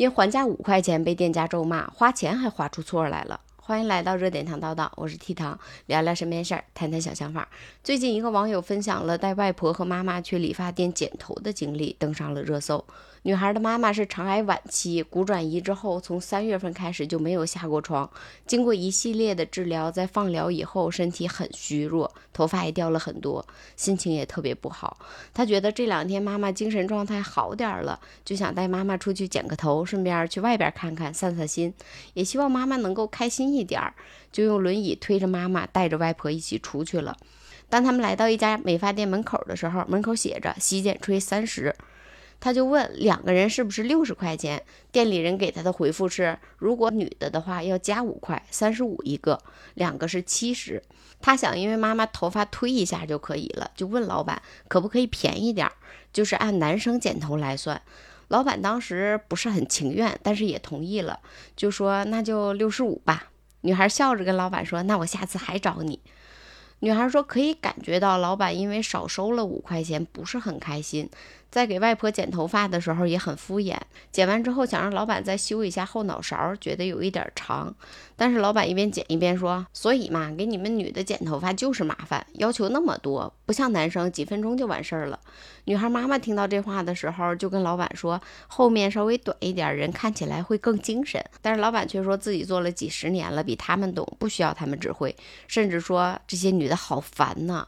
因还价五块钱被店家咒骂，花钱还花出错来了。欢迎来到热点糖叨叨，我是 T 糖，聊聊身边事儿，谈谈小想法。最近一个网友分享了带外婆和妈妈去理发店剪头的经历，登上了热搜。女孩的妈妈是肠癌晚期，骨转移之后，从三月份开始就没有下过床。经过一系列的治疗，在放疗以后，身体很虚弱，头发也掉了很多，心情也特别不好。她觉得这两天妈妈精神状态好点了，就想带妈妈出去剪个头，顺便去外边看看，散散心，也希望妈妈能够开心一一点儿，就用轮椅推着妈妈，带着外婆一起出去了。当他们来到一家美发店门口的时候，门口写着“洗剪吹三十”。他就问两个人是不是六十块钱？店里人给他的回复是：如果女的的话要加五块，三十五一个，两个是七十。他想，因为妈妈头发推一下就可以了，就问老板可不可以便宜点儿，就是按男生剪头来算。老板当时不是很情愿，但是也同意了，就说那就六十五吧。女孩笑着跟老板说：“那我下次还找你。”女孩说：“可以感觉到老板因为少收了五块钱，不是很开心。”在给外婆剪头发的时候也很敷衍，剪完之后想让老板再修一下后脑勺，觉得有一点长。但是老板一边剪一边说：“所以嘛，给你们女的剪头发就是麻烦，要求那么多，不像男生几分钟就完事儿了。”女孩妈妈听到这话的时候，就跟老板说：“后面稍微短一点，人看起来会更精神。”但是老板却说自己做了几十年了，比他们懂，不需要他们指挥，甚至说这些女的好烦呐。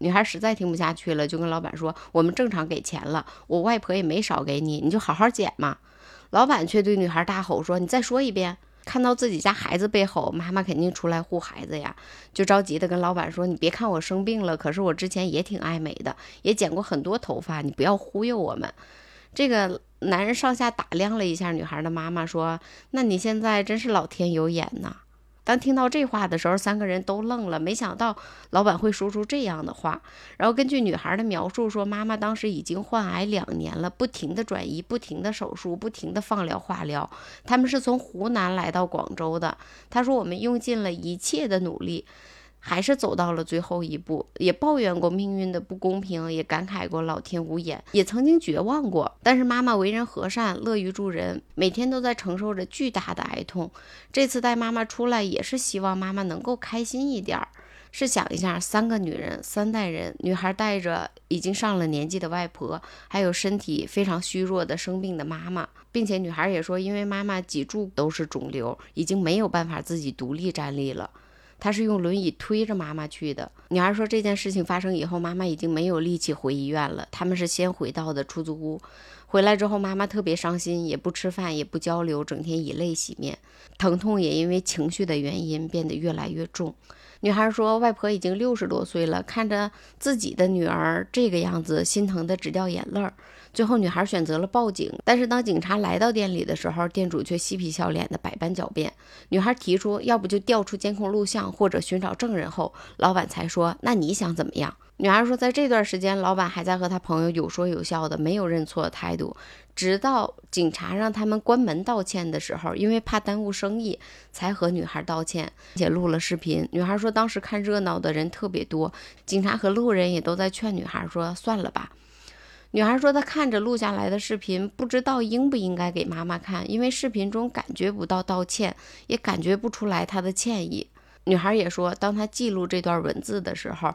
女孩实在听不下去了，就跟老板说：“我们正常给钱了，我外婆也没少给你，你就好好剪嘛。”老板却对女孩大吼说：“你再说一遍！”看到自己家孩子被吼，妈妈肯定出来护孩子呀，就着急的跟老板说：“你别看我生病了，可是我之前也挺爱美的，也剪过很多头发，你不要忽悠我们。”这个男人上下打量了一下女孩的妈妈，说：“那你现在真是老天有眼呐！”当听到这话的时候，三个人都愣了，没想到老板会说出这样的话。然后根据女孩的描述说，妈妈当时已经患癌两年了，不停的转移，不停的手术，不停的放疗化疗。他们是从湖南来到广州的。他说，我们用尽了一切的努力。还是走到了最后一步，也抱怨过命运的不公平，也感慨过老天无眼，也曾经绝望过。但是妈妈为人和善，乐于助人，每天都在承受着巨大的哀痛。这次带妈妈出来，也是希望妈妈能够开心一点儿。试想一下，三个女人，三代人，女孩带着已经上了年纪的外婆，还有身体非常虚弱的生病的妈妈，并且女孩也说，因为妈妈脊柱都是肿瘤，已经没有办法自己独立站立了。他是用轮椅推着妈妈去的。女儿说，这件事情发生以后，妈妈已经没有力气回医院了。他们是先回到的出租屋，回来之后，妈妈特别伤心，也不吃饭，也不交流，整天以泪洗面，疼痛也因为情绪的原因变得越来越重。女孩说，外婆已经六十多岁了，看着自己的女儿这个样子，心疼的直掉眼泪儿。最后，女孩选择了报警，但是当警察来到店里的时候，店主却嬉皮笑脸的百般狡辩。女孩提出，要不就调出监控录像，或者寻找证人后，老板才说，那你想怎么样？女孩说，在这段时间，老板还在和他朋友有说有笑的，没有认错的态度。直到警察让他们关门道歉的时候，因为怕耽误生意，才和女孩道歉，并且录了视频。女孩说，当时看热闹的人特别多，警察和路人也都在劝女孩说，算了吧。女孩说：“她看着录下来的视频，不知道应不应该给妈妈看，因为视频中感觉不到道歉，也感觉不出来她的歉意。”女孩也说：“当她记录这段文字的时候，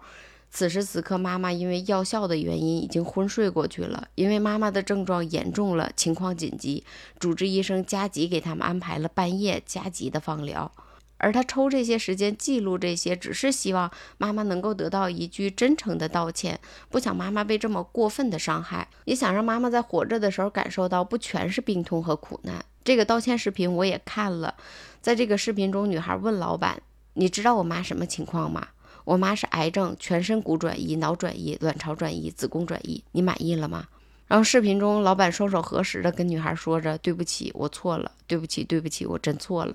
此时此刻妈妈因为药效的原因已经昏睡过去了，因为妈妈的症状严重了，情况紧急，主治医生加急给他们安排了半夜加急的放疗。”而他抽这些时间记录这些，只是希望妈妈能够得到一句真诚的道歉，不想妈妈被这么过分的伤害，也想让妈妈在活着的时候感受到不全是病痛和苦难。这个道歉视频我也看了，在这个视频中，女孩问老板：“你知道我妈什么情况吗？我妈是癌症，全身骨转移、脑转移、卵巢转移、子宫转移，你满意了吗？”然后视频中，老板双手合十的跟女孩说着：“对不起，我错了，对不起，对不起，我真错了。”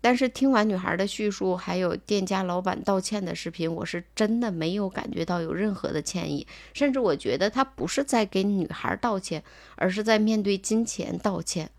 但是听完女孩的叙述，还有店家老板道歉的视频，我是真的没有感觉到有任何的歉意，甚至我觉得他不是在给女孩道歉，而是在面对金钱道歉。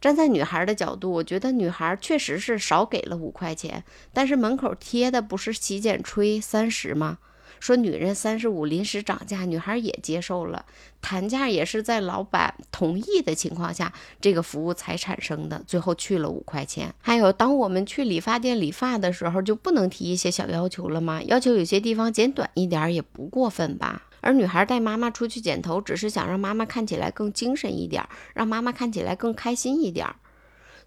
站在女孩的角度，我觉得女孩确实是少给了五块钱，但是门口贴的不是洗剪吹三十吗？说女人三十五临时涨价，女孩也接受了，谈价也是在老板同意的情况下，这个服务才产生的，最后去了五块钱。还有，当我们去理发店理发的时候，就不能提一些小要求了吗？要求有些地方剪短一点也不过分吧？而女孩带妈妈出去剪头，只是想让妈妈看起来更精神一点，让妈妈看起来更开心一点。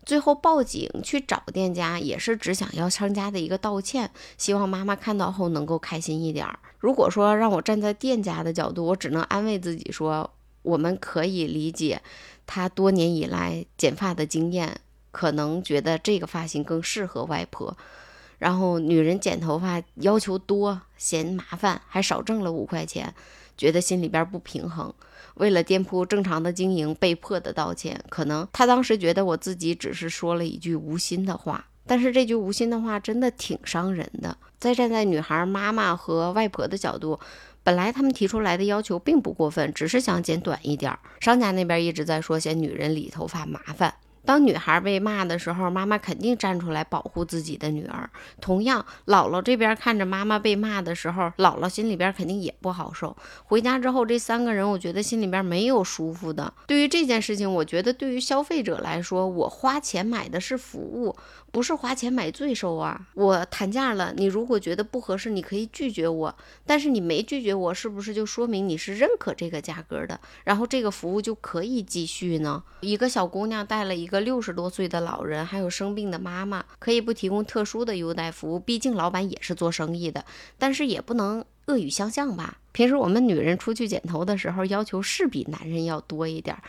最后报警去找店家，也是只想要商家的一个道歉，希望妈妈看到后能够开心一点。如果说让我站在店家的角度，我只能安慰自己说，我们可以理解他多年以来剪发的经验，可能觉得这个发型更适合外婆。然后女人剪头发要求多，嫌麻烦，还少挣了五块钱，觉得心里边不平衡。为了店铺正常的经营，被迫的道歉。可能他当时觉得我自己只是说了一句无心的话，但是这句无心的话真的挺伤人的。再站在女孩妈妈和外婆的角度，本来他们提出来的要求并不过分，只是想剪短一点。商家那边一直在说嫌女人理头发麻烦。当女孩被骂的时候，妈妈肯定站出来保护自己的女儿。同样，姥姥这边看着妈妈被骂的时候，姥姥心里边肯定也不好受。回家之后，这三个人我觉得心里边没有舒服的。对于这件事情，我觉得对于消费者来说，我花钱买的是服务，不是花钱买罪受啊。我谈价了，你如果觉得不合适，你可以拒绝我。但是你没拒绝我，是不是就说明你是认可这个价格的？然后这个服务就可以继续呢？一个小姑娘带了一个。六十多岁的老人，还有生病的妈妈，可以不提供特殊的优待服务，毕竟老板也是做生意的，但是也不能恶语相向吧。平时我们女人出去剪头的时候，要求是比男人要多一点儿。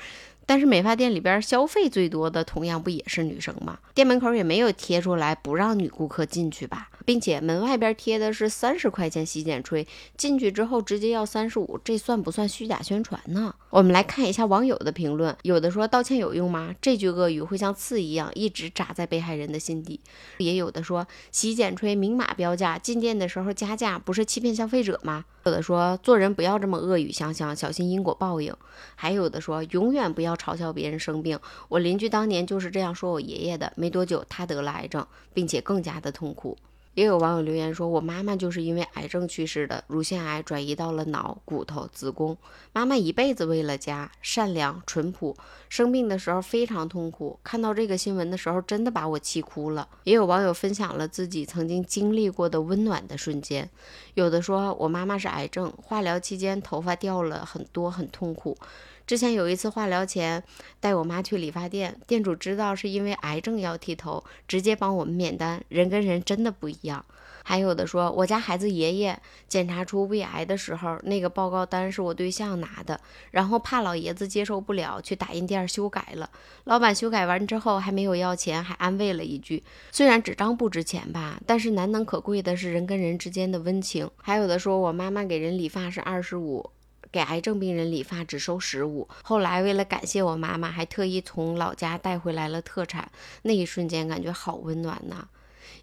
但是美发店里边消费最多的，同样不也是女生吗？店门口也没有贴出来不让女顾客进去吧，并且门外边贴的是三十块钱洗剪吹，进去之后直接要三十五，这算不算虚假宣传呢？我们来看一下网友的评论，有的说道歉有用吗？这句恶语会像刺一样一直扎在被害人的心底。也有的说洗剪吹明码标价，进店的时候加价，不是欺骗消费者吗？有的说做人不要这么恶语相向，小心因果报应。还有的说永远不要嘲笑别人生病。我邻居当年就是这样说我爷爷的，没多久他得了癌症，并且更加的痛苦。也有网友留言说：“我妈妈就是因为癌症去世的，乳腺癌转移到了脑、骨头、子宫。妈妈一辈子为了家，善良淳朴，生病的时候非常痛苦。看到这个新闻的时候，真的把我气哭了。”也有网友分享了自己曾经经历过的温暖的瞬间，有的说：“我妈妈是癌症，化疗期间头发掉了很多，很痛苦。”之前有一次化疗前，带我妈去理发店，店主知道是因为癌症要剃头，直接帮我们免单。人跟人真的不一样。还有的说，我家孩子爷爷检查出胃癌的时候，那个报告单是我对象拿的，然后怕老爷子接受不了，去打印店修改了。老板修改完之后还没有要钱，还安慰了一句：“虽然纸张不值钱吧，但是难能可贵的是人跟人之间的温情。”还有的说，我妈妈给人理发是二十五。给癌症病人理发只收十五。后来为了感谢我妈妈，还特意从老家带回来了特产。那一瞬间感觉好温暖呐。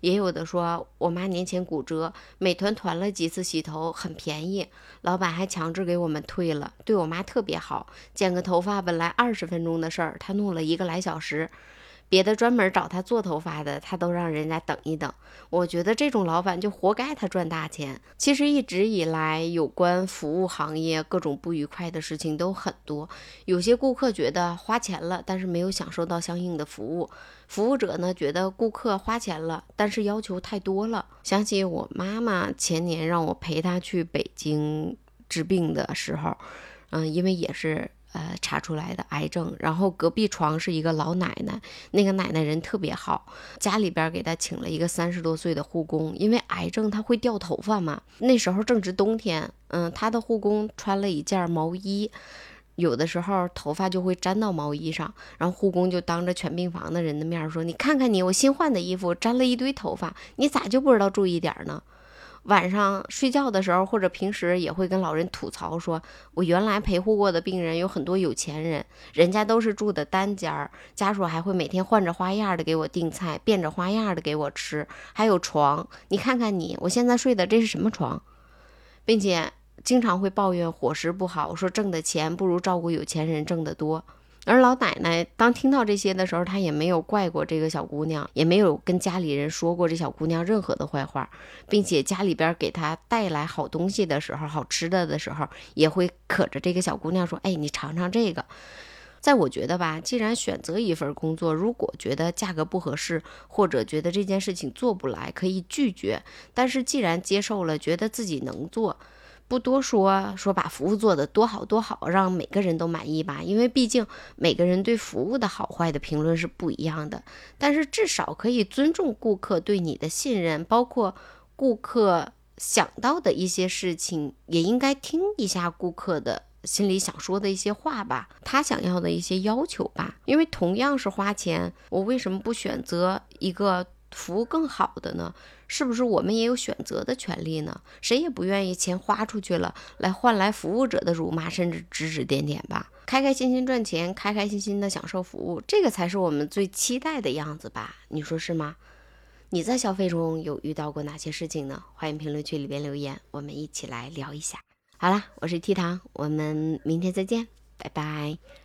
也有的说我妈年前骨折，美团团了几次洗头，很便宜，老板还强制给我们退了。对我妈特别好，剪个头发本来二十分钟的事儿，他弄了一个来小时。别的专门找他做头发的，他都让人家等一等。我觉得这种老板就活该他赚大钱。其实一直以来，有关服务行业各种不愉快的事情都很多。有些顾客觉得花钱了，但是没有享受到相应的服务；服务者呢，觉得顾客花钱了，但是要求太多了。想起我妈妈前年让我陪她去北京治病的时候，嗯，因为也是。呃，查出来的癌症，然后隔壁床是一个老奶奶，那个奶奶人特别好，家里边给她请了一个三十多岁的护工，因为癌症她会掉头发嘛，那时候正值冬天，嗯，她的护工穿了一件毛衣，有的时候头发就会粘到毛衣上，然后护工就当着全病房的人的面说：“你看看你，我新换的衣服粘了一堆头发，你咋就不知道注意点呢？”晚上睡觉的时候，或者平时也会跟老人吐槽说：“我原来陪护过的病人有很多有钱人，人家都是住的单间儿，家属还会每天换着花样的给我订菜，变着花样的给我吃，还有床。你看看你，我现在睡的这是什么床？并且经常会抱怨伙食不好，说挣的钱不如照顾有钱人挣得多。”而老奶奶当听到这些的时候，她也没有怪过这个小姑娘，也没有跟家里人说过这小姑娘任何的坏话，并且家里边给她带来好东西的时候，好吃的的时候，也会可着这个小姑娘说：“哎，你尝尝这个。”在我觉得吧，既然选择一份工作，如果觉得价格不合适，或者觉得这件事情做不来，可以拒绝。但是既然接受了，觉得自己能做。不多说，说把服务做得多好多好，让每个人都满意吧。因为毕竟每个人对服务的好坏的评论是不一样的。但是至少可以尊重顾客对你的信任，包括顾客想到的一些事情，也应该听一下顾客的心里想说的一些话吧，他想要的一些要求吧。因为同样是花钱，我为什么不选择一个？服务更好的呢，是不是我们也有选择的权利呢？谁也不愿意钱花出去了，来换来服务者的辱骂，甚至指指点点吧？开开心心赚钱，开开心心的享受服务，这个才是我们最期待的样子吧？你说是吗？你在消费中有遇到过哪些事情呢？欢迎评论区里边留言，我们一起来聊一下。好啦，我是 T 糖，我们明天再见，拜拜。